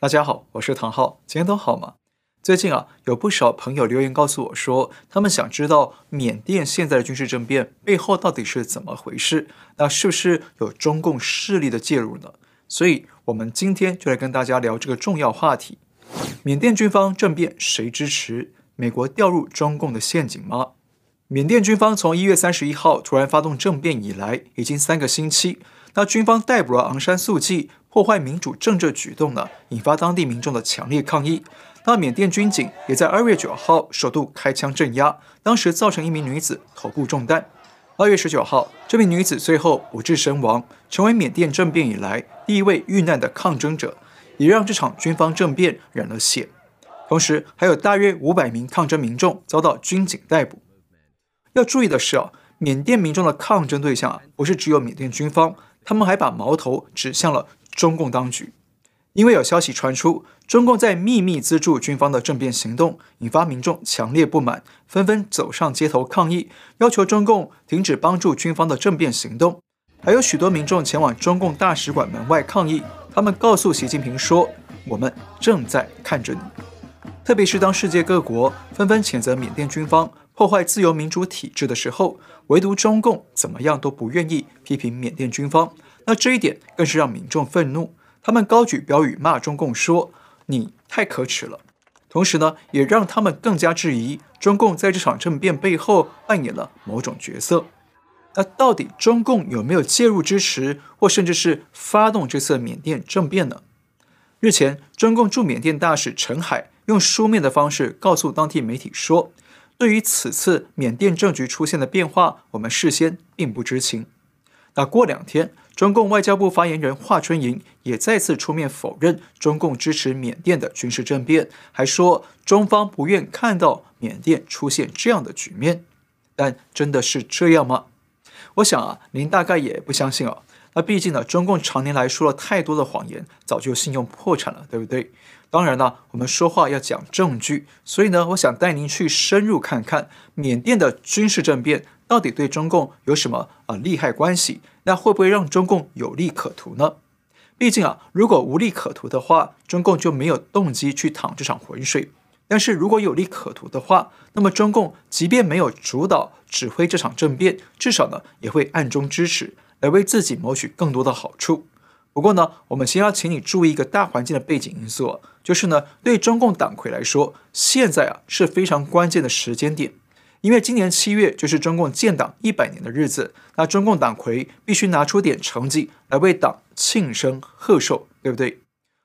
大家好，我是唐浩，今天都好吗？最近啊，有不少朋友留言告诉我说，他们想知道缅甸现在的军事政变背后到底是怎么回事，那是不是有中共势力的介入呢？所以，我们今天就来跟大家聊这个重要话题：缅甸军方政变谁支持？美国掉入中共的陷阱吗？缅甸军方从一月三十一号突然发动政变以来，已经三个星期。那军方逮捕了昂山素季，破坏民主政治举动呢，引发当地民众的强烈抗议。那缅甸军警也在二月九号首度开枪镇压，当时造成一名女子头部中弹。二月十九号，这名女子最后不治身亡，成为缅甸政变以来第一位遇难的抗争者，也让这场军方政变染了血。同时，还有大约五百名抗争民众遭到军警逮捕。要注意的是啊，缅甸民众的抗争对象啊，不是只有缅甸军方，他们还把矛头指向了中共当局，因为有消息传出，中共在秘密资助军方的政变行动，引发民众强烈不满，纷纷走上街头抗议，要求中共停止帮助军方的政变行动。还有许多民众前往中共大使馆门外抗议，他们告诉习近平说：“我们正在看着你。”特别是当世界各国纷纷谴责缅甸军方。破坏自由民主体制的时候，唯独中共怎么样都不愿意批评缅甸军方。那这一点更是让民众愤怒，他们高举标语骂中共说：“你太可耻了。”同时呢，也让他们更加质疑中共在这场政变背后扮演了某种角色。那到底中共有没有介入支持，或甚至是发动这次缅甸政变呢？日前，中共驻缅甸大使陈海用书面的方式告诉当地媒体说。对于此次缅甸政局出现的变化，我们事先并不知情。那过两天，中共外交部发言人华春莹也再次出面否认中共支持缅甸的军事政变，还说中方不愿看到缅甸出现这样的局面。但真的是这样吗？我想啊，您大概也不相信啊。那毕竟呢，中共常年来说了太多的谎言，早就信用破产了，对不对？当然了，我们说话要讲证据，所以呢，我想带您去深入看看缅甸的军事政变到底对中共有什么啊利害关系？那会不会让中共有利可图呢？毕竟啊，如果无利可图的话，中共就没有动机去淌这场浑水；但是如果有利可图的话，那么中共即便没有主导指挥这场政变，至少呢也会暗中支持，来为自己谋取更多的好处。不过呢，我们先要请你注意一个大环境的背景因素，就是呢，对中共党魁来说，现在啊是非常关键的时间点，因为今年七月就是中共建党一百年的日子，那中共党魁必须拿出点成绩来为党庆生贺寿，对不对？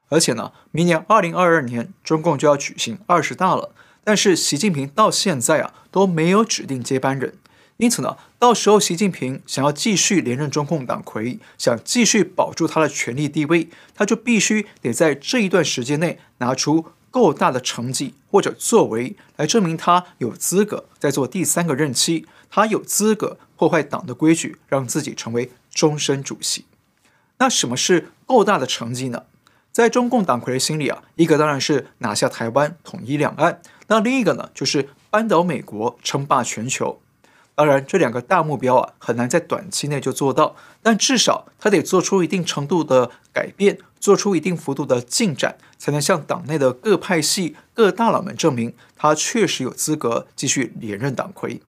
而且呢，明年二零二二年中共就要举行二十大了，但是习近平到现在啊都没有指定接班人。因此呢，到时候习近平想要继续连任中共党魁，想继续保住他的权力地位，他就必须得在这一段时间内拿出够大的成绩或者作为，来证明他有资格再做第三个任期，他有资格破坏党的规矩，让自己成为终身主席。那什么是够大的成绩呢？在中共党魁的心里啊，一个当然是拿下台湾，统一两岸；那另一个呢，就是扳倒美国，称霸全球。当然，这两个大目标啊，很难在短期内就做到，但至少他得做出一定程度的改变，做出一定幅度的进展，才能向党内的各派系、各大佬们证明他确实有资格继续连任党魁。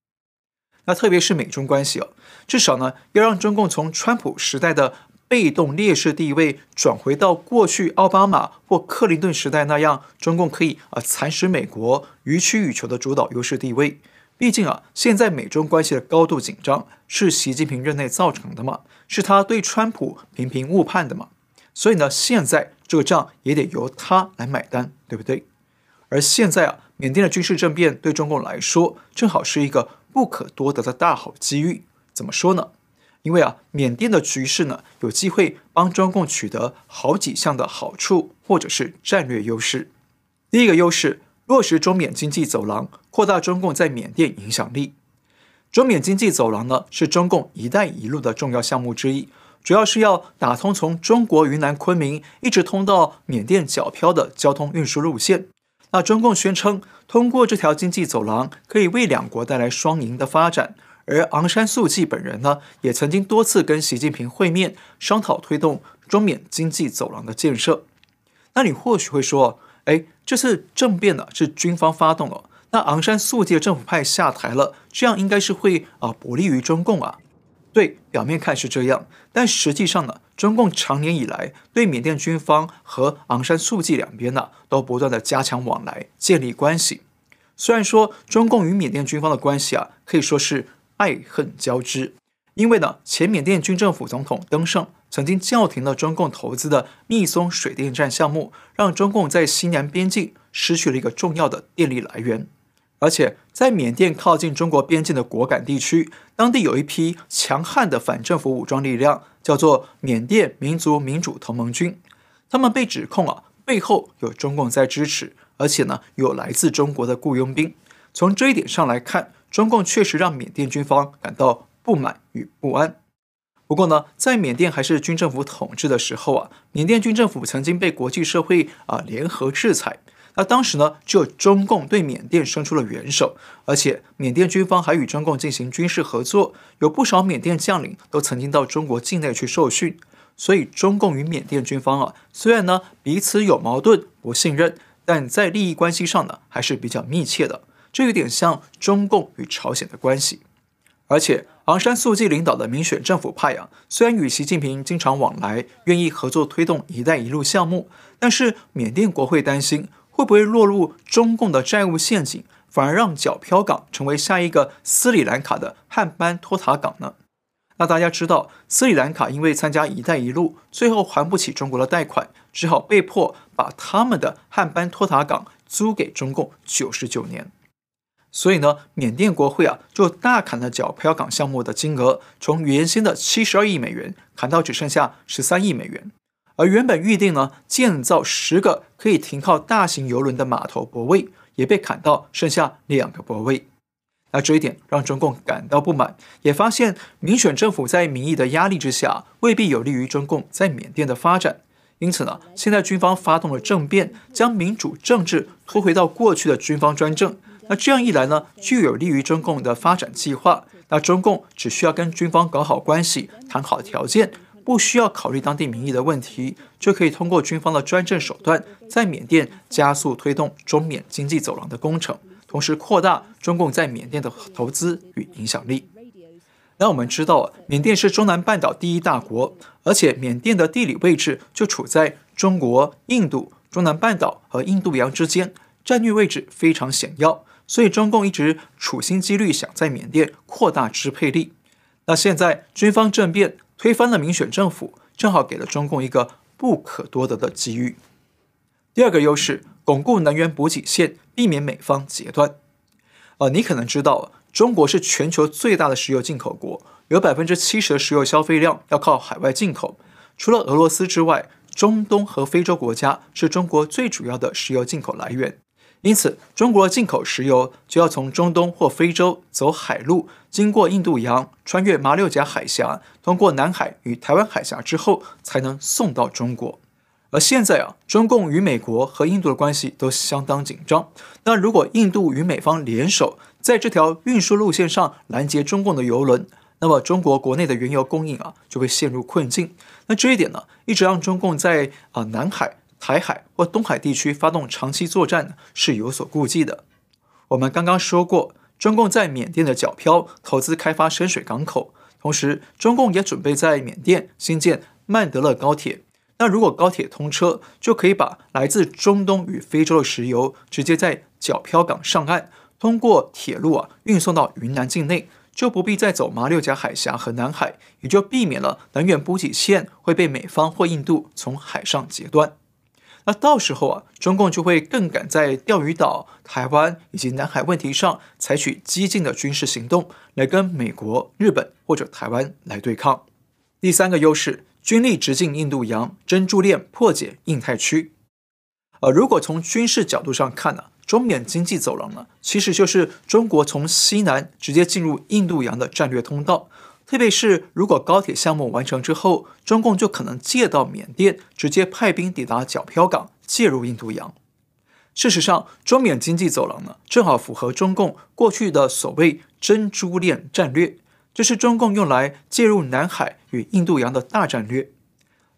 那特别是美中关系哦，至少呢，要让中共从川普时代的被动劣势地位转回到过去奥巴马或克林顿时代那样，中共可以啊蚕食美国、予取予求的主导优势地位。毕竟啊，现在美中关系的高度紧张是习近平任内造成的嘛，是他对川普频频误判的嘛，所以呢，现在这个账也得由他来买单，对不对？而现在啊，缅甸的军事政变对中共来说正好是一个不可多得的大好机遇。怎么说呢？因为啊，缅甸的局势呢，有机会帮中共取得好几项的好处或者是战略优势。第一个优势。落实中缅经济走廊，扩大中共在缅甸影响力。中缅经济走廊呢，是中共“一带一路”的重要项目之一，主要是要打通从中国云南昆明一直通到缅甸皎漂的交通运输路线。那中共宣称，通过这条经济走廊，可以为两国带来双赢的发展。而昂山素季本人呢，也曾经多次跟习近平会面，商讨推动中缅经济走廊的建设。那你或许会说，哎，这次政变呢是军方发动了，那昂山素季的政府派下台了，这样应该是会啊不利于中共啊。对，表面看是这样，但实际上呢，中共长年以来对缅甸军方和昂山素季两边呢都不断的加强往来，建立关系。虽然说中共与缅甸军方的关系啊可以说是爱恨交织，因为呢前缅甸军政府总统登盛曾经叫停了中共投资的密松水电站项目，让中共在西南边境失去了一个重要的电力来源。而且，在缅甸靠近中国边境的果敢地区，当地有一批强悍的反政府武装力量，叫做缅甸民族民主同盟军。他们被指控啊，背后有中共在支持，而且呢，有来自中国的雇佣兵。从这一点上来看，中共确实让缅甸军方感到不满与不安。不过呢，在缅甸还是军政府统治的时候啊，缅甸军政府曾经被国际社会啊联合制裁。那当时呢，只有中共对缅甸伸出了援手，而且缅甸军方还与中共进行军事合作，有不少缅甸将领都曾经到中国境内去受训。所以，中共与缅甸军方啊，虽然呢彼此有矛盾、不信任，但在利益关系上呢还是比较密切的。这有点像中共与朝鲜的关系。而且，昂山素季领导的民选政府派啊，虽然与习近平经常往来，愿意合作推动“一带一路”项目，但是缅甸国会担心。会不会落入中共的债务陷阱，反而让皎漂港成为下一个斯里兰卡的汉班托塔港呢？那大家知道，斯里兰卡因为参加“一带一路”，最后还不起中国的贷款，只好被迫把他们的汉班托塔港租给中共九十九年。所以呢，缅甸国会啊就大砍了皎漂港项目的金额，从原先的七十二亿美元砍到只剩下十三亿美元。而原本预定呢建造十个可以停靠大型邮轮的码头泊位，也被砍到剩下两个泊位。那这一点让中共感到不满，也发现民选政府在民意的压力之下，未必有利于中共在缅甸的发展。因此呢，现在军方发动了政变，将民主政治拖回到过去的军方专政。那这样一来呢，就有利于中共的发展计划。那中共只需要跟军方搞好关系，谈好条件。不需要考虑当地民意的问题，就可以通过军方的专政手段，在缅甸加速推动中缅经济走廊的工程，同时扩大中共在缅甸的投资与影响力。那我们知道，缅甸是中南半岛第一大国，而且缅甸的地理位置就处在中国、印度、中南半岛和印度洋之间，战略位置非常险要，所以中共一直处心积虑想在缅甸扩大支配力。那现在军方政变。推翻了民选政府，正好给了中共一个不可多得的机遇。第二个优势，巩固能源补给线，避免美方截断。呃，你可能知道，中国是全球最大的石油进口国，有百分之七十的石油消费量要靠海外进口。除了俄罗斯之外，中东和非洲国家是中国最主要的石油进口来源。因此，中国进口石油就要从中东或非洲走海路，经过印度洋，穿越马六甲海峡，通过南海与台湾海峡之后，才能送到中国。而现在啊，中共与美国和印度的关系都相当紧张。那如果印度与美方联手，在这条运输路线上拦截中共的油轮，那么中国国内的原油供应啊就会陷入困境。那这一点呢，一直让中共在啊南海。台海或东海地区发动长期作战是有所顾忌的。我们刚刚说过，中共在缅甸的皎漂投资开发深水港口，同时中共也准备在缅甸新建曼德勒高铁。那如果高铁通车，就可以把来自中东与非洲的石油直接在皎漂港上岸，通过铁路啊运送到云南境内，就不必再走马六甲海峡和南海，也就避免了能源补给线会被美方或印度从海上截断。那到时候啊，中共就会更敢在钓鱼岛、台湾以及南海问题上采取激进的军事行动，来跟美国、日本或者台湾来对抗。第三个优势，军力直进印度洋，珍珠链破解印太区。呃如果从军事角度上看呢、中缅经济走廊呢，其实就是中国从西南直接进入印度洋的战略通道。特别是如果高铁项目完成之后，中共就可能借道缅甸，直接派兵抵达皎漂港，介入印度洋。事实上，中缅经济走廊呢，正好符合中共过去的所谓“珍珠链”战略，这是中共用来介入南海与印度洋的大战略。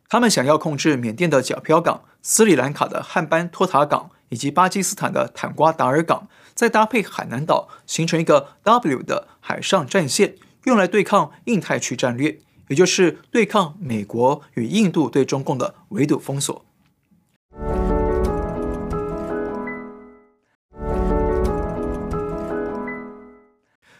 他们想要控制缅甸的皎漂港，斯里兰卡的汉班托塔港以及巴基斯坦的坦瓜达尔港，再搭配海南岛，形成一个 W 的海上战线，用来对抗印太区战略，也就是对抗美国与印度对中共的围堵封锁。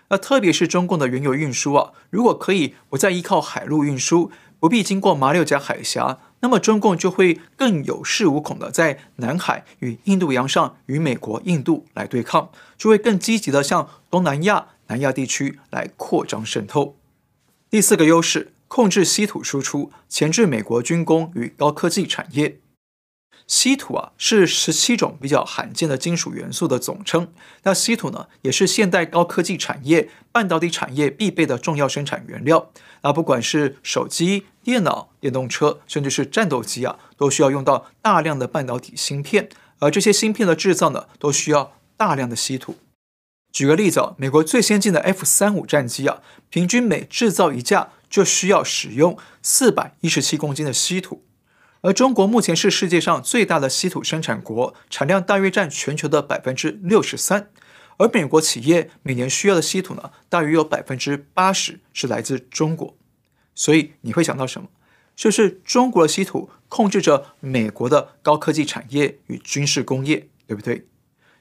那特别是中共的原油运输啊，如果可以不再依靠海陆运输，不必经过马六甲海峡，那么中共就会更有恃无恐的在南海与印度洋上与美国、印度来对抗，就会更积极的向东南亚、南亚地区来扩张渗透。第四个优势，控制稀土输出，钳制美国军工与高科技产业。稀土啊，是十七种比较罕见的金属元素的总称。那稀土呢，也是现代高科技产业、半导体产业必备的重要生产原料。那不管是手机、电脑、电动车，甚至是战斗机啊，都需要用到大量的半导体芯片。而这些芯片的制造呢，都需要大量的稀土。举个例子啊，美国最先进的 F 三五战机啊，平均每制造一架就需要使用四百一十七公斤的稀土。而中国目前是世界上最大的稀土生产国，产量大约占全球的百分之六十三。而美国企业每年需要的稀土呢，大约有百分之八十是来自中国。所以你会想到什么？就是中国的稀土控制着美国的高科技产业与军事工业，对不对？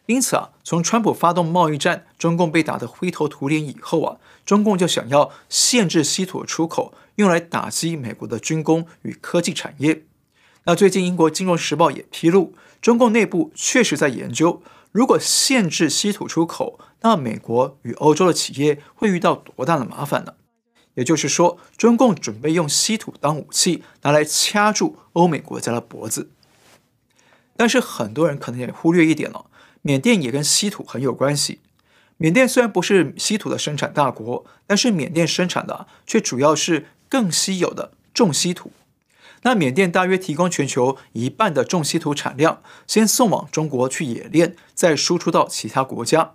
因此啊，从川普发动贸易战，中共被打得灰头土脸以后啊，中共就想要限制稀土出口，用来打击美国的军工与科技产业。那最近，英国《金融时报》也披露，中共内部确实在研究，如果限制稀土出口，那美国与欧洲的企业会遇到多大的麻烦呢？也就是说，中共准备用稀土当武器，拿来掐住欧美国家的脖子。但是很多人可能也忽略一点了，缅甸也跟稀土很有关系。缅甸虽然不是稀土的生产大国，但是缅甸生产的却主要是更稀有的重稀土。那缅甸大约提供全球一半的重稀土产量，先送往中国去冶炼，再输出到其他国家。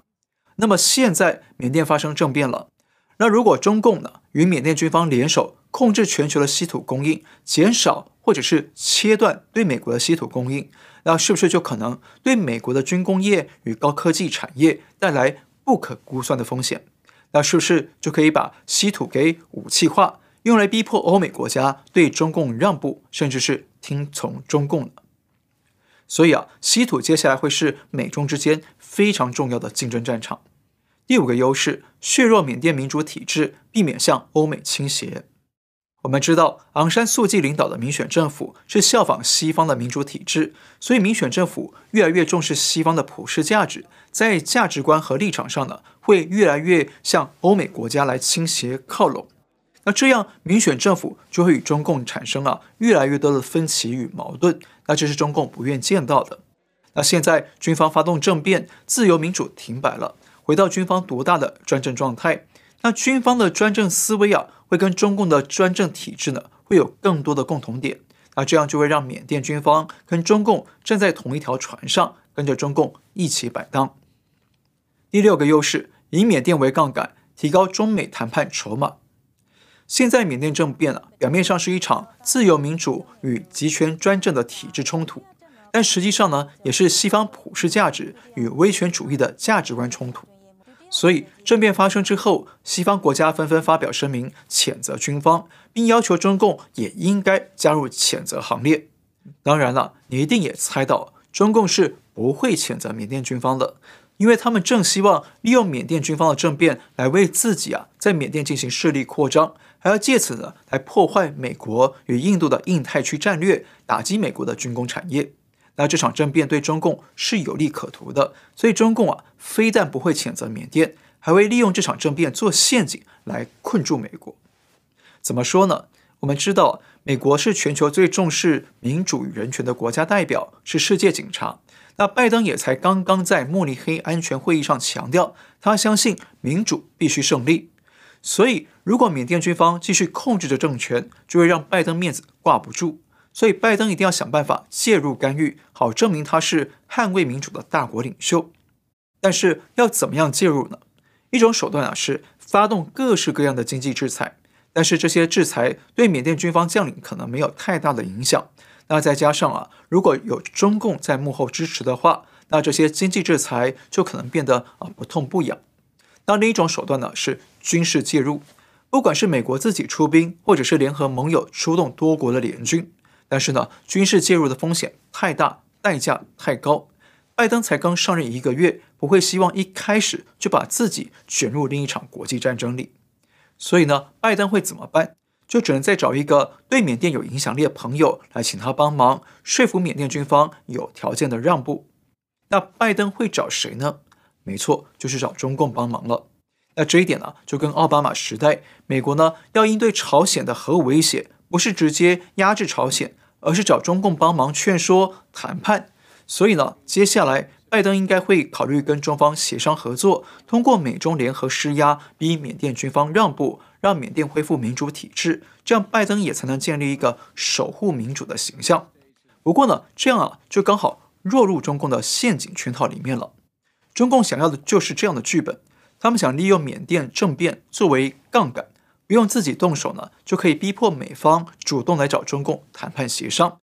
那么现在缅甸发生政变了，那如果中共呢与缅甸军方联手控制全球的稀土供应，减少或者是切断对美国的稀土供应，那是不是就可能对美国的军工业与高科技产业带来不可估算的风险？那是不是就可以把稀土给武器化？用来逼迫欧美国家对中共让步，甚至是听从中共呢。所以啊，稀土接下来会是美中之间非常重要的竞争战场。第五个优势，削弱缅甸民主体制，避免向欧美倾斜。我们知道，昂山素季领导的民选政府是效仿西方的民主体制，所以民选政府越来越重视西方的普世价值，在价值观和立场上呢，会越来越向欧美国家来倾斜靠拢。那这样，民选政府就会与中共产生了越来越多的分歧与矛盾，那这是中共不愿见到的。那现在军方发动政变，自由民主停摆了，回到军方独大的专政状态。那军方的专政思维啊，会跟中共的专政体制呢，会有更多的共同点。那这样就会让缅甸军方跟中共站在同一条船上，跟着中共一起摆荡。第六个优势，以缅甸为杠杆，提高中美谈判筹码。现在缅甸政变啊，表面上是一场自由民主与集权专政的体制冲突，但实际上呢，也是西方普世价值与威权主义的价值观冲突。所以政变发生之后，西方国家纷纷发表声明谴责军方，并要求中共也应该加入谴责行列。当然了，你一定也猜到，中共是不会谴责缅甸军方的。因为他们正希望利用缅甸军方的政变来为自己啊在缅甸进行势力扩张，还要借此呢来破坏美国与印度的印太区战略，打击美国的军工产业。那这场政变对中共是有利可图的，所以中共啊非但不会谴责缅甸，还会利用这场政变做陷阱来困住美国。怎么说呢？我们知道，美国是全球最重视民主与人权的国家代表，是世界警察。那拜登也才刚刚在慕尼黑安全会议上强调，他相信民主必须胜利。所以，如果缅甸军方继续控制着政权，就会让拜登面子挂不住。所以，拜登一定要想办法介入干预，好证明他是捍卫民主的大国领袖。但是，要怎么样介入呢？一种手段啊，是发动各式各样的经济制裁。但是，这些制裁对缅甸军方将领可能没有太大的影响。那再加上啊，如果有中共在幕后支持的话，那这些经济制裁就可能变得啊不痛不痒。那另一种手段呢是军事介入，不管是美国自己出兵，或者是联合盟友出动多国的联军，但是呢，军事介入的风险太大，代价太高。拜登才刚上任一个月，不会希望一开始就把自己卷入另一场国际战争里。所以呢，拜登会怎么办？就只能再找一个对缅甸有影响力的朋友来请他帮忙，说服缅甸军方有条件的让步。那拜登会找谁呢？没错，就是找中共帮忙了。那这一点呢，就跟奥巴马时代美国呢要应对朝鲜的核武威胁，不是直接压制朝鲜，而是找中共帮忙劝说谈判。所以呢，接下来拜登应该会考虑跟中方协商合作，通过美中联合施压，逼缅甸军方让步，让缅甸恢复民主体制，这样拜登也才能建立一个守护民主的形象。不过呢，这样啊，就刚好落入中共的陷阱圈套里面了。中共想要的就是这样的剧本，他们想利用缅甸政变作为杠杆，不用自己动手呢，就可以逼迫美方主动来找中共谈判协商，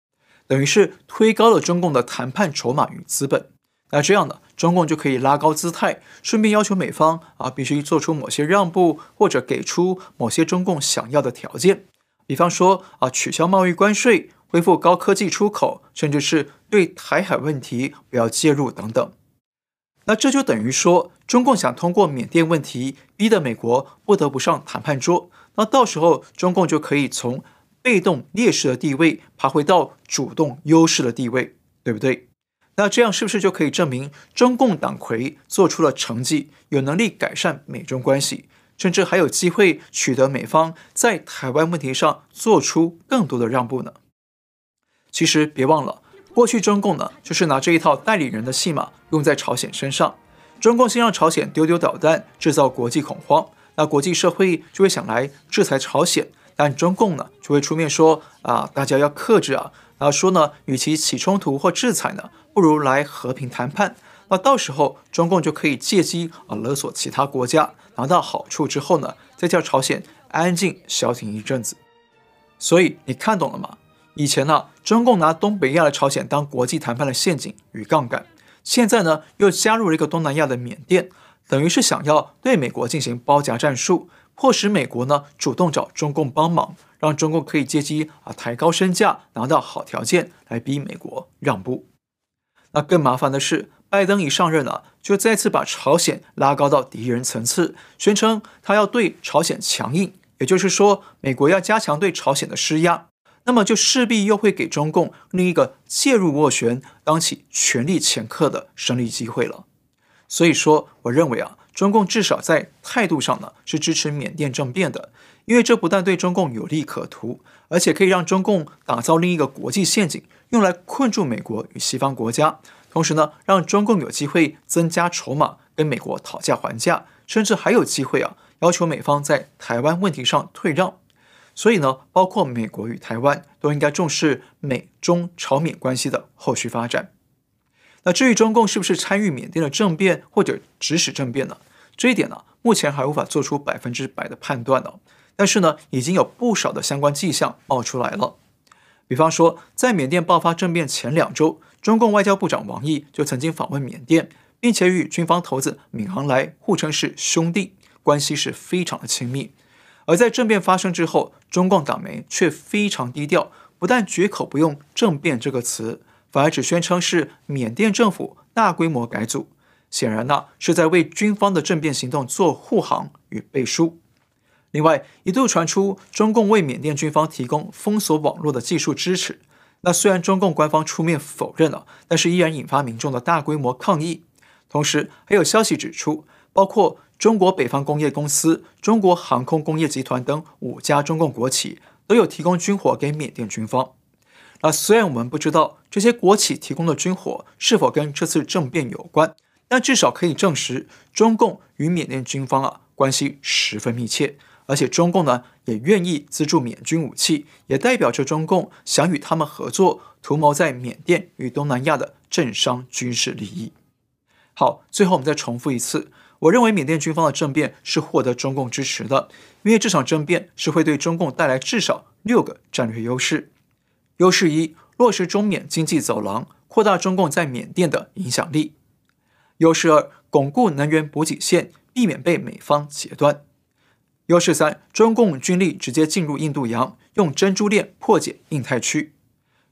等于是推高了中共的谈判筹码与资本。那这样呢，中共就可以拉高姿态，顺便要求美方啊必须做出某些让步，或者给出某些中共想要的条件，比方说啊取消贸易关税，恢复高科技出口，甚至是对台海问题不要介入等等。那这就等于说，中共想通过缅甸问题逼得美国不得不上谈判桌。那到时候，中共就可以从被动劣势的地位爬回到主动优势的地位，对不对？那这样是不是就可以证明中共党魁做出了成绩，有能力改善美中关系，甚至还有机会取得美方在台湾问题上做出更多的让步呢？其实别忘了。过去中共呢，就是拿这一套代理人的戏码用在朝鲜身上。中共先让朝鲜丢丢导弹，制造国际恐慌，那国际社会就会想来制裁朝鲜，但中共呢就会出面说啊，大家要克制啊，然后说呢，与其起冲突或制裁呢，不如来和平谈判。那到时候中共就可以借机啊勒索其他国家，拿到好处之后呢，再叫朝鲜安静消停一阵子。所以你看懂了吗？以前呢，中共拿东北亚的朝鲜当国际谈判的陷阱与杠杆，现在呢又加入了一个东南亚的缅甸，等于是想要对美国进行包夹战术，迫使美国呢主动找中共帮忙，让中共可以借机啊抬高身价，拿到好条件来逼美国让步。那更麻烦的是，拜登一上任啊，就再次把朝鲜拉高到敌人层次，宣称他要对朝鲜强硬，也就是说，美国要加强对朝鲜的施压。那么就势必又会给中共另一个介入斡旋、当起权力掮客的胜利机会了。所以说，我认为啊，中共至少在态度上呢是支持缅甸政变的，因为这不但对中共有利可图，而且可以让中共打造另一个国际陷阱，用来困住美国与西方国家，同时呢，让中共有机会增加筹码跟美国讨价还价，甚至还有机会啊要求美方在台湾问题上退让。所以呢，包括美国与台湾都应该重视美中朝缅关系的后续发展。那至于中共是不是参与缅甸的政变或者指使政变呢？这一点呢，目前还无法做出百分之百的判断哦。但是呢，已经有不少的相关迹象冒出来了。比方说，在缅甸爆发政变前两周，中共外交部长王毅就曾经访问缅甸，并且与军方头子敏昂莱互称是兄弟，关系是非常的亲密。而在政变发生之后，中共党媒却非常低调，不但绝口不用“政变”这个词，反而只宣称是缅甸政府大规模改组。显然呢，是在为军方的政变行动做护航与背书。另外，一度传出中共为缅甸军方提供封锁网络的技术支持。那虽然中共官方出面否认了，但是依然引发民众的大规模抗议。同时，还有消息指出，包括中国北方工业公司、中国航空工业集团等五家中共国企都有提供军火给缅甸军方。那虽然我们不知道这些国企提供的军火是否跟这次政变有关，但至少可以证实中共与缅甸军方啊关系十分密切，而且中共呢也愿意资助缅军武器，也代表着中共想与他们合作，图谋在缅甸与东南亚的政商军事利益。好，最后我们再重复一次。我认为缅甸军方的政变是获得中共支持的，因为这场政变是会对中共带来至少六个战略优势。优势一：落实中缅经济走廊，扩大中共在缅甸的影响力。优势二，巩固能源补给线，避免被美方截断。优势三，中共军力直接进入印度洋，用珍珠链破解印太区。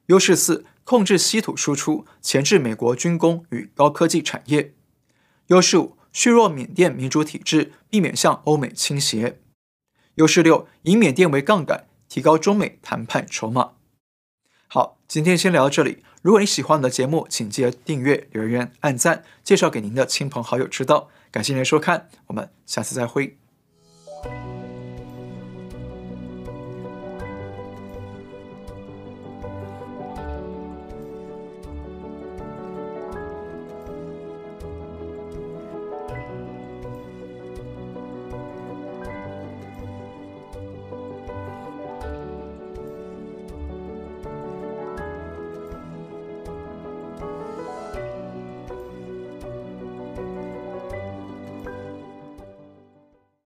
优势四，控制稀土输出，钳制美国军工与高科技产业。优势五，削弱缅甸民主体制，避免向欧美倾斜。优势六，以缅甸为杠杆，提高中美谈判筹码。好，今天先聊到这里。如果你喜欢我们的节目，请记得订阅、留言、按赞，介绍给您的亲朋好友知道。感谢您的收看，我们下次再会。